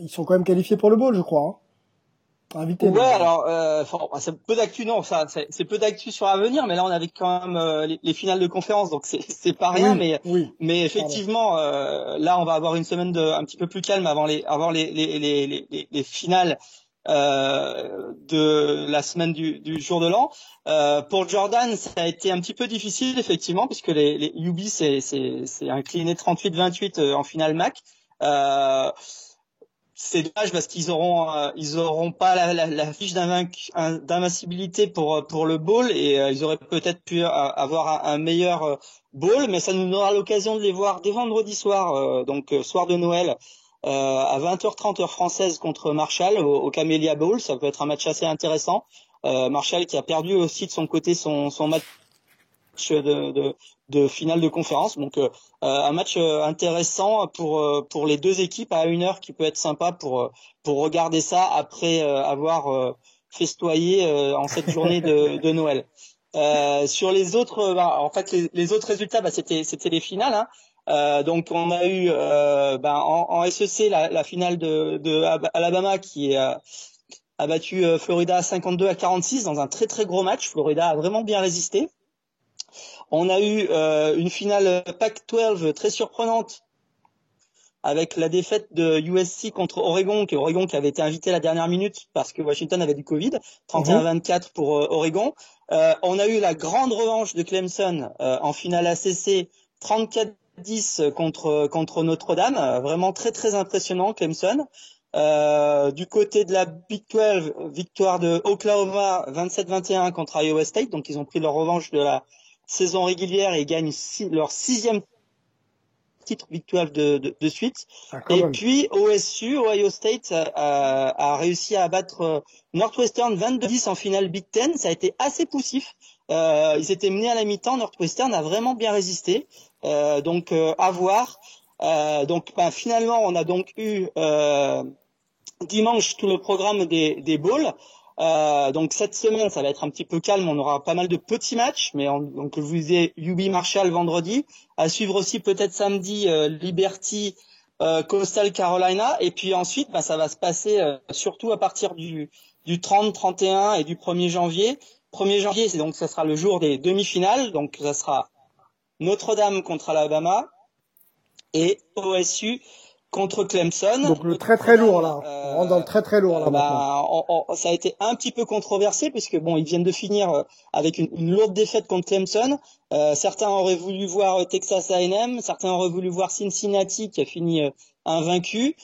Speaker 1: ils sont quand même qualifiés pour le bowl, je crois.
Speaker 3: Invité, ouais, alors euh, c'est peu d'actu non, ça c'est peu d'actu sur l'avenir, mais là on avait quand même euh, les, finales de conférence, donc c'est pas rien, mais mais effectivement euh, là on va avoir une semaine de un petit peu plus calme avant les avant les les les les, les finales euh, de la semaine du, du jour de l'an. Euh, pour Jordan, ça a été un petit peu difficile effectivement, puisque les, les UB c'est c'est c'est incliné 38-28 euh, en finale MAC. Euh, c'est dommage parce qu'ils auront euh, ils auront pas la, la, la fiche d'invincibilité pour euh, pour le bowl et euh, ils auraient peut-être pu avoir un, meilleur bowl mais ça nous aura l'occasion de les voir dès vendredi soir donc soir de Noël à 20h30 heure française contre Marshall au, au, Camellia Bowl. Ça peut être un match assez intéressant. Marshall qui a perdu aussi de son côté son son match de, de, de finale de conférence. Donc euh, euh, un match euh, intéressant pour pour les deux équipes à une heure qui peut être sympa pour pour regarder ça après avoir festoyé en cette journée de, de Noël. sur les autres, bah, en fait, les, autres résultats, bah, c'était c'était les finales. Hein. Euh, donc on a eu euh, bah, en, en, SEC la, la, finale de, de Alabama qui a battu Florida 52 à 46 dans un très très gros match. Florida a vraiment bien résisté. On a eu euh, une finale Pac-12 très surprenante avec la défaite de USC contre Oregon, qui Oregon qui avait été invité à la dernière minute parce que Washington avait du Covid, 31-24 pour euh, Oregon. Euh, on a eu la grande revanche de Clemson en finale ACC, 34-10 contre contre Notre-Dame, vraiment très très impressionnant Clemson. du côté de la Big 12, victoire de Oklahoma 27-21 contre Iowa State, donc ils ont pris leur revanche de la saison régulière et gagnent leur sixième titre victoire de, de, de suite. Ah, et puis OSU, Ohio State, a, a, réussi à battre euh, Northwestern 22-10 en finale Big Ten. Ça a été assez poussif. Euh, ils étaient menés à la mi-temps. Northwestern a vraiment bien résisté. Euh, donc euh, à voir. Euh, donc ben, finalement, on a donc eu dimanche tout le programme des, des bowls. Euh, donc cette semaine, ça va être un petit peu calme. On aura pas mal de petits matchs, mais donc je vous disais UB Marshall vendredi. À suivre aussi peut-être samedi euh, Liberty euh, Coastal Carolina. Et puis ensuite, bah, ça va se passer euh, surtout à partir du, du 30, 31 et du 1er janvier. 1er janvier, c'est donc ça sera le jour des demi-finales. Donc ça sera Notre-Dame contre Alabama et OSU contre Clemson.
Speaker 1: Donc le très très lourd là. on rentre dans le très très lourd là.
Speaker 3: Bah, ça a été un petit peu controversé puisque bon, ils viennent de finir euh, avec une, une lourde défaite contre Clemson. Euh, certains auraient voulu voir euh, Texas A&M, certains auraient voulu voir Cincinnati qui a fini euh, invaincu.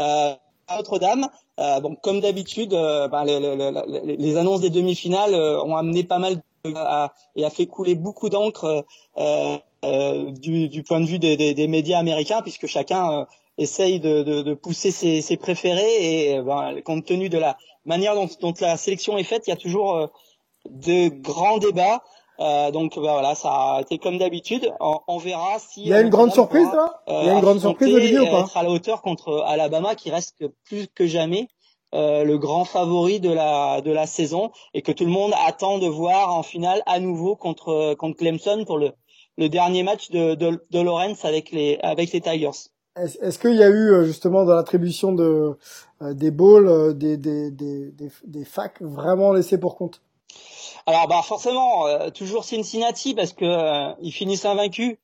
Speaker 3: Euh, Notre-Dame. Euh, bon, comme d'habitude, bah, les, les, les, annonces des demi-finales ont amené pas mal de, à, et a fait couler beaucoup d'encre euh, du, du, point de vue des, des, des médias américains, puisque chacun euh, essaye de, de, de, pousser ses, ses préférés et ben, compte tenu de la manière dont, dont, la sélection est faite, il y a toujours euh, de grands débats. Euh, donc bah, voilà, ça a été comme d'habitude. On, on, verra si.
Speaker 1: Il y a une grande surprise là. Il y a une grande surprise Olivier ou pas
Speaker 3: Être à la hauteur contre Alabama, qui reste plus que jamais euh, le grand favori de la de la saison et que tout le monde attend de voir en finale à nouveau contre contre Clemson pour le le dernier match de, de, de Lawrence avec les, avec les Tigers.
Speaker 1: Est-ce qu'il y a eu euh, justement dans l'attribution de euh, des balls euh, des, des, des, des, des facs vraiment laissés pour compte?
Speaker 3: Alors bah forcément toujours Cincinnati parce que ils finissent invaincus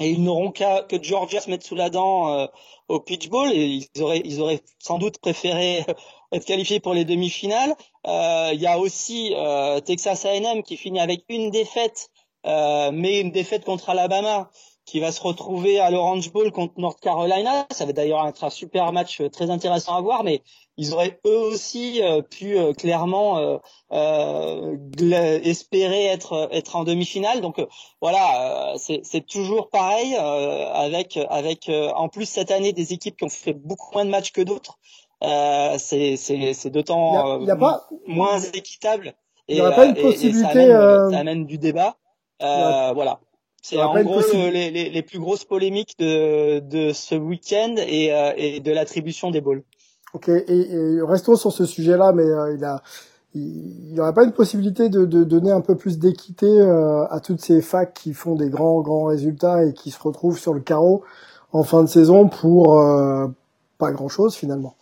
Speaker 3: et ils n'auront qu'à que Georgia se mettre sous la dent au pitch ball et ils auraient ils auraient sans doute préféré être qualifié pour les demi-finales. Il y a aussi Texas A&M qui finit avec une défaite, mais une défaite contre Alabama qui va se retrouver à l'Orange Bowl contre North Carolina. Ça va d'ailleurs être un super match très intéressant à voir, mais ils auraient eux aussi euh, pu euh, clairement euh, euh, espérer être être en demi-finale. Donc voilà, c'est toujours pareil avec avec en plus cette année des équipes qui ont fait beaucoup moins de matchs que d'autres. c'est c'est d'autant moins équitable.
Speaker 1: Il n'y aurait pas une possibilité.
Speaker 3: ça, amène, du débat. Voilà. C'est en gros les, les, les, plus grosses polémiques de, de ce week-end et, et de l'attribution des balls.
Speaker 1: Ok, et, restons sur ce sujet-là, mais euh, il a, il n'y aurait pas une possibilité de, de donner un peu plus d'équité euh, à toutes ces facs qui font des grands grands résultats et qui se retrouvent sur le carreau en fin de saison pour euh, pas grand-chose finalement.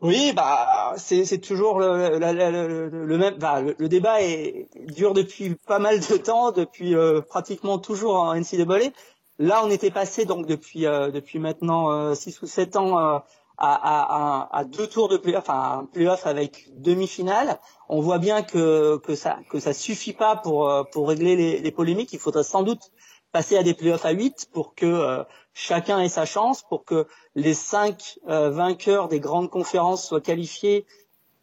Speaker 3: Oui, bah c'est toujours le, le, le, même. Bah, le, débat est dure depuis pas mal de temps, depuis pratiquement toujours en NCAA. Là, on était passé donc depuis depuis maintenant 6 ou 7 ans à, à, à, deux tours de playoff, enfin un playoff avec demi-finale, on voit bien que, que ça que ça suffit pas pour euh, pour régler les, les polémiques. Il faudrait sans doute passer à des playoffs à 8 pour que euh, chacun ait sa chance, pour que les cinq euh, vainqueurs des grandes conférences soient qualifiés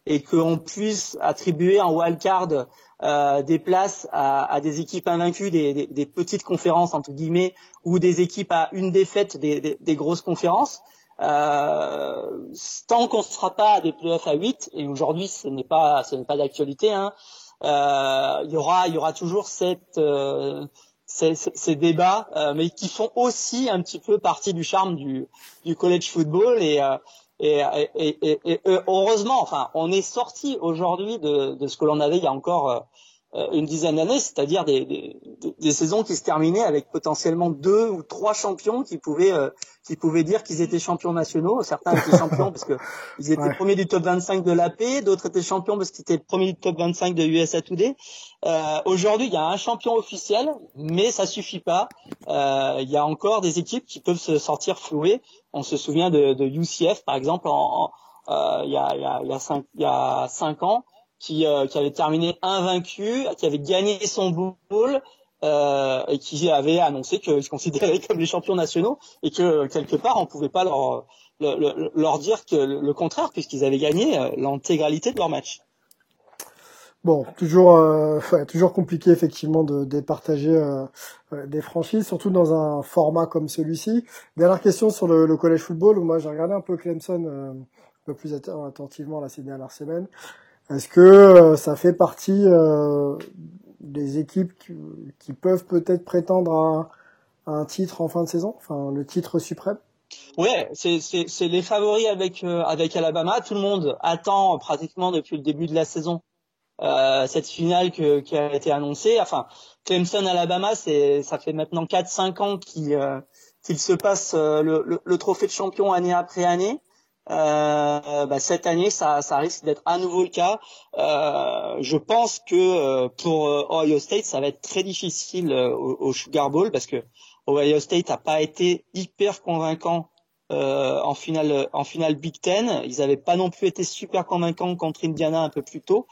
Speaker 3: et qu'on puisse attribuer un wildcard euh, des places à, des équipes invaincues des, petites conférences entre guillemets ou des équipes à une défaite des, grosses conférences. Euh, tant qu'on ne sera pas à des playoffs à 8, et aujourd'hui ce n'est pas ce n'est pas d'actualité, hein, il y aura il y aura toujours cette ces, ces, débats, euh, mais qui font aussi un petit peu partie du charme du, du college football et, euh, et, et, et, heureusement, enfin, on est sorti aujourd'hui de, de ce que l'on avait il y a encore euh, une dizaine d'années, c'est-à-dire des, des, des, saisons qui se terminaient avec potentiellement deux ou trois champions qui pouvaient euh, qui pouvaient dire qu'ils étaient champions nationaux. Certains étaient champions parce que ils étaient premiers du top 25 de l'AP, d'autres étaient champions parce qu'ils étaient premiers du top 25 de USA Today. Euh, Aujourd'hui, il y a un champion officiel, mais ça suffit pas. Euh, il y a encore des équipes qui peuvent se sortir flouées. On se souvient de, de UCF par exemple en, euh, il, y a, il, y a, il, y a cinq, il y a cinq ans qui, euh, qui avait terminé invaincu, qui avait gagné son bowl euh, et qui avait annoncé qu'ils se considéraient comme les champions nationaux et que quelque part on pouvait pas leur leur dire que le contraire puisqu'ils avaient gagné euh, l'intégralité de leur match.
Speaker 1: Bon, toujours euh, toujours compliqué effectivement de départager euh, des franchises, surtout dans un format comme celui-ci. Dernière question sur le, le collège football. Moi, j'ai regardé un peu Clemson un peu plus attentivement là ces dernières semaines. Est-ce que euh, ça fait partie euh, des équipes qui, peuvent peut-être prétendre à, un titre en fin de saison, enfin le titre suprême?
Speaker 3: Ouais, c'est les favoris avec euh, avec Alabama. Tout le monde attend pratiquement depuis le début de la saison cette finale qui a été annoncée. Enfin, Clemson Alabama, c'est ça fait maintenant 4-5 ans qu'il qu'il se passe le, le, trophée de champion année après année. Euh, bah, cette année, ça, ça risque d'être à nouveau le cas. Euh, je pense que euh, pour euh, Ohio State, ça va être très difficile au, au, Sugar Bowl parce que Ohio State n'a pas été hyper convaincant en finale en finale Big Ten. Ils n'avaient pas non plus été super convaincants contre Indiana un peu plus tôt.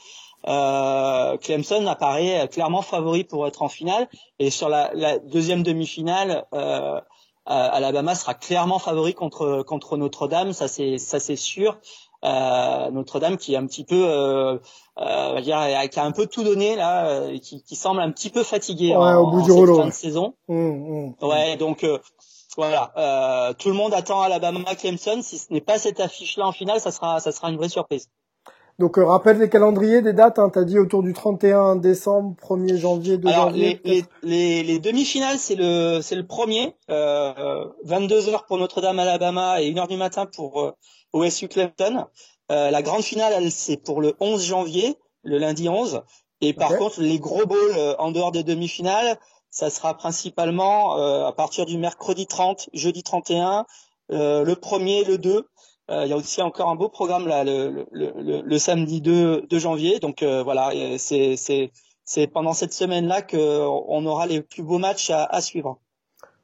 Speaker 3: Clemson apparaît clairement favori pour être en finale et sur la, la deuxième demi-finale. Euh, Alabama sera clairement favori contre contre Notre-Dame, ça c'est ça c'est sûr. Euh, Notre-Dame qui est un petit peu, euh, euh, dire, qui a un peu tout donné là, euh, qui, qui semble un petit peu fatigué en, au bout du cette fin de saison. Mmh, mmh. Ouais, donc euh, voilà, tout le monde attend Alabama Clemson. Si ce n'est pas cette affiche-là en finale, ça sera ça sera une vraie surprise.
Speaker 1: Donc euh, rappelle les calendriers des dates, hein, t'as dit autour du 31 décembre, 1er janvier, 2 Alors,
Speaker 3: janvier. Les, les, les, demi-finales, c'est le c'est le premier, euh, 22 heures pour Notre-Dame Alabama et 1 heure du matin pour euh, OSU Clemson. Euh, la grande finale, c'est pour le 11 janvier, le lundi 11. Et par contre, les gros bowls euh, en dehors des demi-finales, ça sera principalement euh, à partir du mercredi 30, jeudi 31, le premier, le 2 euh, il y a aussi encore un beau programme là le, le, le, samedi 2, janvier. Donc euh, voilà, c'est c'est pendant cette semaine-là qu'on aura les plus beaux matchs à, à suivre.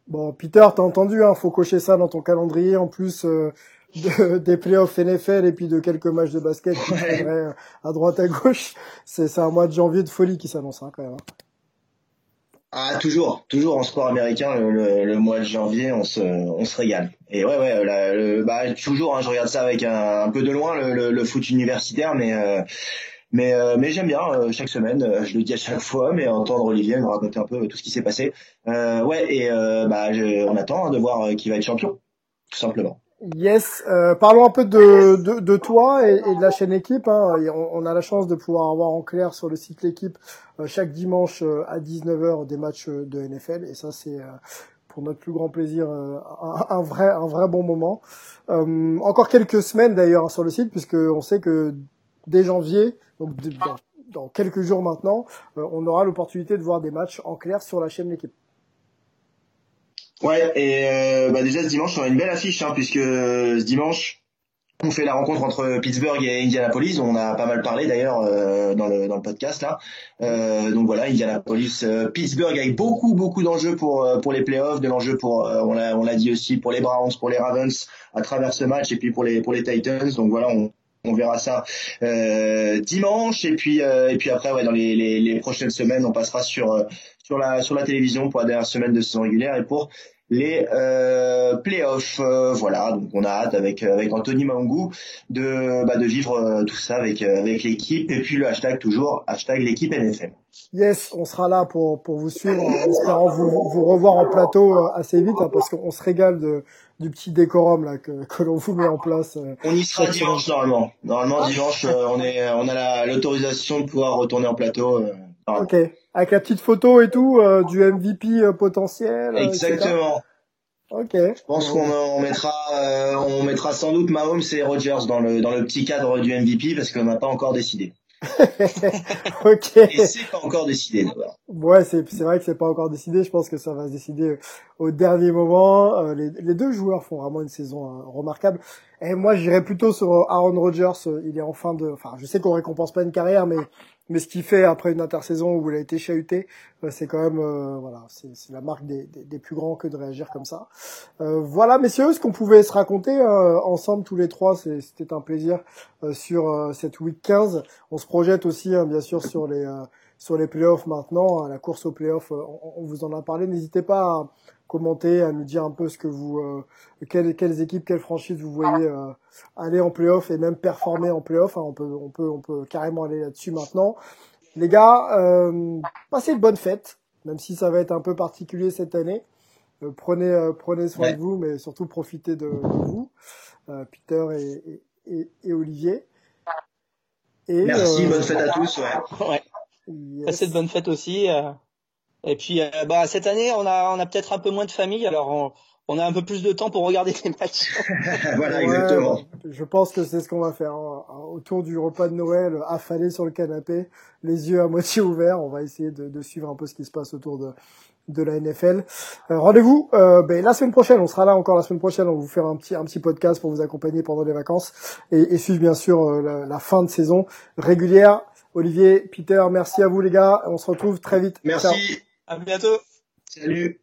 Speaker 1: Bon, Peter, t'as entendu, hein, faut cocher ça dans ton calendrier. En plus, euh, de, des playoffs NFL et puis de quelques matchs de basket qui
Speaker 2: Ouais.
Speaker 1: à droite à gauche. C'est c'est un mois de janvier de folie qui s'annonce hein, quand même. hein.
Speaker 2: Ah, toujours, toujours en sport américain, le, le, le mois de janvier, on se, on se régale. Et ouais, ouais, le- bah, toujours, hein, je regarde ça avec un, un peu de loin, le, foot universitaire, mais, euh, mais, euh, mais j'aime bien euh, chaque semaine. euh, je le dis à chaque fois, mais entendre Olivier me raconter un peu tout ce qui s'est passé. Euh, ouais, et euh, bah, je- on attend hein, de voir qui va être champion, tout simplement.
Speaker 1: Yes, euh, parlons un peu de, de, de toi et, et de la chaîne équipe. Hein. On, on a la chance de pouvoir avoir en clair sur le site l'équipe euh, chaque dimanche euh, à 19h des matchs euh, de NFL et ça c'est euh, pour notre plus grand plaisir euh, un, un vrai un vrai bon moment. Encore quelques semaines d'ailleurs sur le site puisque on sait que dès janvier, donc dans, dans quelques jours maintenant, on aura l'opportunité de voir des matchs en clair sur la chaîne l'équipe.
Speaker 2: Ouais, et euh, bah, déjà ce dimanche, on a une belle affiche, hein, puisque euh, ce dimanche, on fait la rencontre entre Pittsburgh et Indianapolis. On a pas mal parlé d'ailleurs euh, dans le dans le podcast là. Euh, donc voilà, Indianapolis, euh, Pittsburgh avec beaucoup beaucoup d'enjeux pour euh, pour les playoffs, de l'enjeu pour euh, on l'a on l'a dit aussi pour les Browns, pour les Ravens à travers ce match et puis pour les pour les Titans. Donc voilà, on on verra ça euh, dimanche et puis euh, et puis après ouais dans les, les, les prochaines semaines on passera sur sur la sur la télévision pour la dernière semaine de saison régulière et pour les euh, playoffs. Euh, voilà, donc on a hâte avec avec Anthony Mangou de bah, de vivre euh, tout ça avec euh, avec l'équipe et puis le hashtag toujours hashtag l'équipe NFL.
Speaker 1: Yes, on sera là pour, pour vous suivre en espérant vous, vous revoir en plateau euh, assez vite hein, parce qu'on se régale de, du petit décorum là que, que l'on vous met en place. euh.
Speaker 2: On y sera dimanche normalement. Normalement dimanche euh, on est on a la- l'autorisation de pouvoir retourner en plateau. Euh.
Speaker 1: Ok, avec la petite photo et tout euh, du MVP euh, potentiel. euh.
Speaker 2: Exactement.
Speaker 1: Ok.
Speaker 2: Je pense qu'on on mettra euh, on mettra sans doute Mahomes et Rogers dans le dans le petit cadre du MVP parce qu'on n'a pas encore décidé.
Speaker 1: ok.
Speaker 2: Et c'est pas encore décidé d'abord.
Speaker 1: Ouais, c'est c'est vrai que c'est pas encore décidé. Je pense que ça va se décider au dernier moment. Euh, les, les deux joueurs font vraiment une saison euh, remarquable. Et moi, j'irais plutôt sur Aaron Rodgers. Euh, Il est en fin de. Enfin, je sais qu'on récompense pas une carrière, mais mais ce qu'il fait après une intersaison où il a été chahuté, euh, c'est quand même euh, voilà, c'est la marque des, des, des plus grands que de réagir comme ça. Euh, voilà, messieurs, ce qu'on pouvait se raconter euh, ensemble tous les trois, c'était un plaisir euh, sur euh, cette week 15. On se projette aussi, hein, bien sûr, sur les sur les playoffs maintenant, hein, la course aux playoffs, on, on vous en a parlé. N'hésitez pas à commenter, à nous dire un peu ce que vous, euh, quelles, quelles équipes, quelles franchises vous voyez euh, aller en playoff et même performer en playoff. hein. on peut, on peut, on peut carrément aller là-dessus maintenant. Les gars, euh, passez de bonnes fêtes, même si ça va être un peu particulier cette année. Euh, prenez, euh, prenez soin
Speaker 2: Ouais.
Speaker 1: de vous, mais surtout profitez de, de vous, euh, Peter et, et, et, et Olivier. Et,
Speaker 2: Merci,
Speaker 1: euh,
Speaker 2: bonne fête à tous. Ouais.
Speaker 3: Ouais.
Speaker 1: yes.
Speaker 3: Passez de bonnes fêtes aussi. euh. Et puis, euh, bah, cette année, on a, on a peut-être un peu moins de famille, alors on, on a un peu plus de temps pour regarder les matchs.
Speaker 2: voilà,
Speaker 1: Ouais,
Speaker 2: exactement.
Speaker 1: Je pense que c'est ce qu'on va faire. hein. Autour du repas de Noël, affalé sur le canapé, les yeux à moitié ouverts, on va essayer de, de suivre un peu ce qui se passe autour de, de la NFL. Euh, Rendez-vous euh, ben, la semaine prochaine. On sera là encore la semaine prochaine. On va vous faire un petit un petit podcast pour vous accompagner pendant les vacances et, et suivre bien sûr euh, la, la fin de saison régulière. Olivier, Peter, merci à vous les gars. On se retrouve très vite. Ciao.
Speaker 3: À bientôt.
Speaker 2: Salut.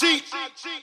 Speaker 2: cheat. I cheat.